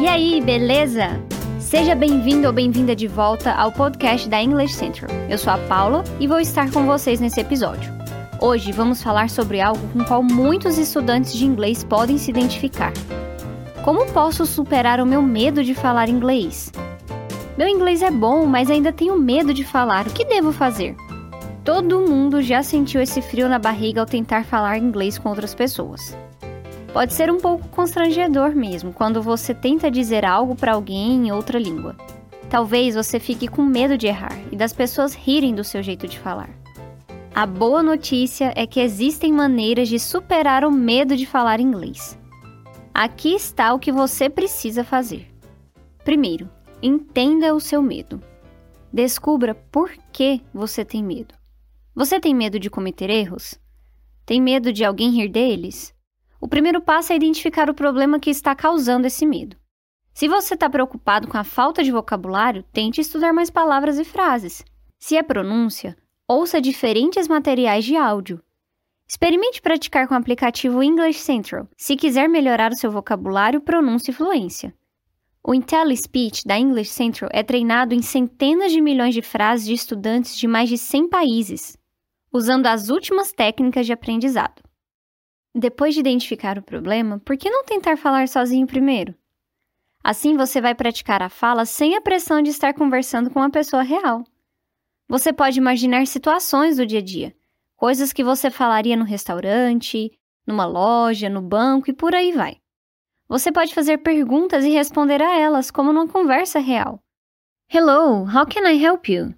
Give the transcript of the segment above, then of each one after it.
E aí, beleza? Seja bem-vindo ou bem-vinda de volta ao podcast da English Central. Eu sou a Paula e vou estar com vocês nesse episódio. Hoje vamos falar sobre algo com qual muitos estudantes de inglês podem se identificar. Como posso superar o meu medo de falar inglês? Meu inglês é bom, mas ainda tenho medo de falar. O que devo fazer? Todo mundo já sentiu esse frio na barriga ao tentar falar inglês com outras pessoas. Pode ser um pouco constrangedor mesmo quando você tenta dizer algo para alguém em outra língua. Talvez você fique com medo de errar e das pessoas rirem do seu jeito de falar. A boa notícia é que existem maneiras de superar o medo de falar inglês. Aqui está o que você precisa fazer. Primeiro, entenda o seu medo. Descubra por que você tem medo. Você tem medo de cometer erros? Tem medo de alguém rir deles? O primeiro passo é identificar o problema que está causando esse medo. Se você está preocupado com a falta de vocabulário, tente estudar mais palavras e frases. Se é pronúncia, ouça diferentes materiais de áudio. Experimente praticar com o aplicativo English Central, se quiser melhorar o seu vocabulário, pronúncia e fluência. O IntelliSpeech da English Central é treinado em centenas de milhões de frases de estudantes de mais de 100 países, usando as últimas técnicas de aprendizado. Depois de identificar o problema, por que não tentar falar sozinho primeiro? Assim você vai praticar a fala sem a pressão de estar conversando com uma pessoa real. Você pode imaginar situações do dia a dia, coisas que você falaria no restaurante, numa loja, no banco e por aí vai. Você pode fazer perguntas e responder a elas como numa conversa real. Hello, how can I help you?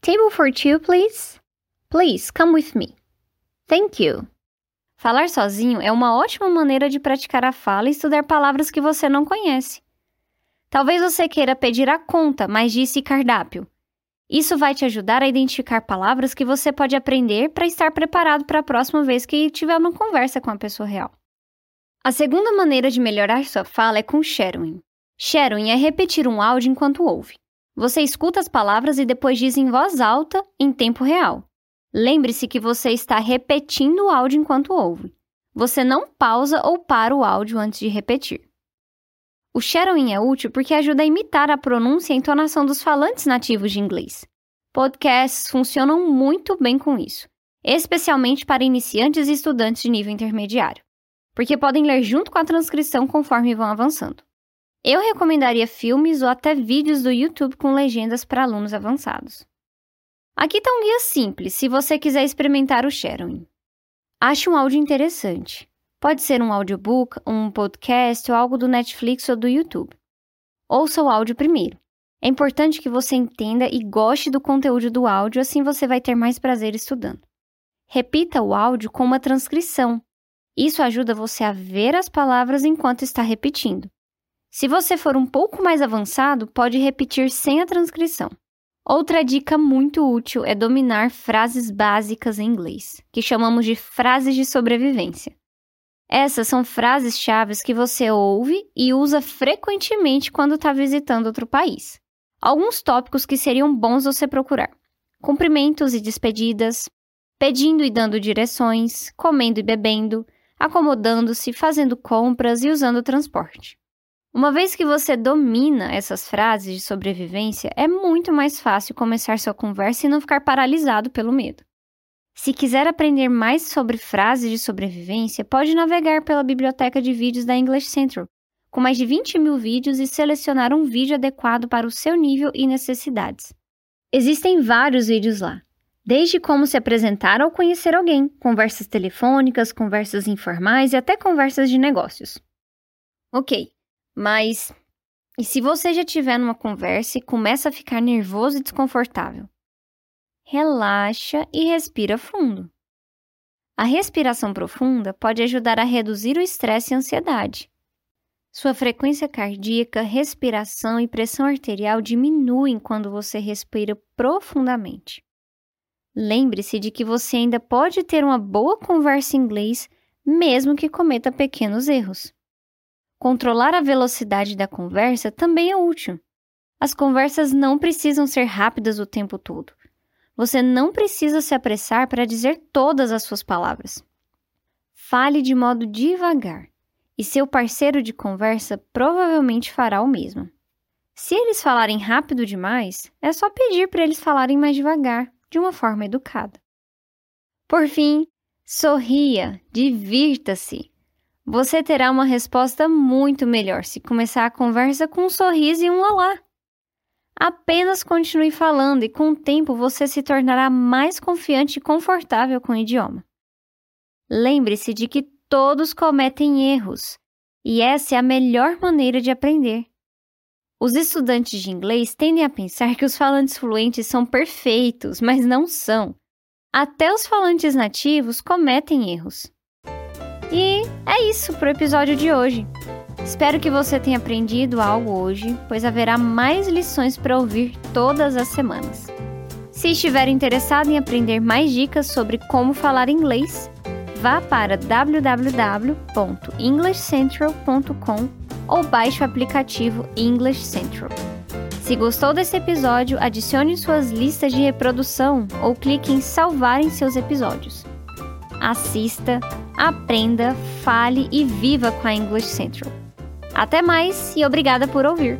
Table for two, please? Please, come with me. Thank you. Falar sozinho é uma ótima maneira de praticar a fala e estudar palavras que você não conhece. Talvez você queira pedir a conta, mas disse cardápio. Isso vai te ajudar a identificar palavras que você pode aprender para estar preparado para a próxima vez que tiver uma conversa com a pessoa real. A segunda maneira de melhorar sua fala é com shadowing. Shadowing é repetir um áudio enquanto ouve. Você escuta as palavras e depois diz em voz alta, em tempo real. Lembre-se que você está repetindo o áudio enquanto ouve. Você não pausa ou para o áudio antes de repetir. O shadowing é útil porque ajuda a imitar a pronúncia e a entonação dos falantes nativos de inglês. Podcasts funcionam muito bem com isso, especialmente para iniciantes e estudantes de nível intermediário, porque podem ler junto com a transcrição conforme vão avançando. Eu recomendaria filmes ou até vídeos do YouTube com legendas para alunos avançados. Aqui está um guia simples se você quiser experimentar o shadowing. Ache um áudio interessante. Pode ser um audiobook, um podcast ou algo do Netflix ou do YouTube. Ouça o áudio primeiro. É importante que você entenda e goste do conteúdo do áudio, assim você vai ter mais prazer estudando. Repita o áudio com uma transcrição. Isso ajuda você a ver as palavras enquanto está repetindo. Se você for um pouco mais avançado, pode repetir sem a transcrição. Outra dica muito útil é dominar frases básicas em inglês, que chamamos de frases de sobrevivência. Essas são frases-chave que você ouve e usa frequentemente quando está visitando outro país. Alguns tópicos que seriam bons você procurar: cumprimentos e despedidas, pedindo e dando direções, comendo e bebendo, acomodando-se, fazendo compras e usando transporte. Uma vez que você domina essas frases de sobrevivência, é muito mais fácil começar sua conversa e não ficar paralisado pelo medo. Se quiser aprender mais sobre frases de sobrevivência, pode navegar pela biblioteca de vídeos da English Central, com mais de 20 mil vídeos e selecionar um vídeo adequado para o seu nível e necessidades. Existem vários vídeos lá, desde como se apresentar ou conhecer alguém, conversas telefônicas, conversas informais e até conversas de negócios. Ok, mas e se você já estiver numa conversa e começa a ficar nervoso e desconfortável? Relaxa e respira fundo. A respiração profunda pode ajudar a reduzir o estresse e ansiedade. Sua frequência cardíaca, respiração e pressão arterial diminuem quando você respira profundamente. Lembre-se de que você ainda pode ter uma boa conversa em inglês, mesmo que cometa pequenos erros. Controlar a velocidade da conversa também é útil. As conversas não precisam ser rápidas o tempo todo. Você não precisa se apressar para dizer todas as suas palavras. Fale de modo devagar. e seu parceiro de conversa provavelmente fará o mesmo. Se eles falarem rápido demais, é só pedir para eles falarem mais devagar, de uma forma educada. Por fim, sorria, divirta-se. Você terá uma resposta muito melhor se começar a conversa com um sorriso e um olá. Apenas continue falando e com o tempo você se tornará mais confiante e confortável com o idioma. Lembre-se de que todos cometem erros e essa é a melhor maneira de aprender. Os estudantes de inglês tendem a pensar que os falantes fluentes são perfeitos, mas não são. Até os falantes nativos cometem erros. E é isso para o episódio de hoje. Espero que você tenha aprendido algo hoje, pois haverá mais lições para ouvir todas as semanas. Se estiver interessado em aprender mais dicas sobre como falar inglês, vá para www.englishcentral.com ou baixe o aplicativo English Central. Se gostou desse episódio, adicione suas listas de reprodução ou clique em salvar em seus episódios. Assista, aprenda, fale e viva com a English Central. Até mais e obrigada por ouvir!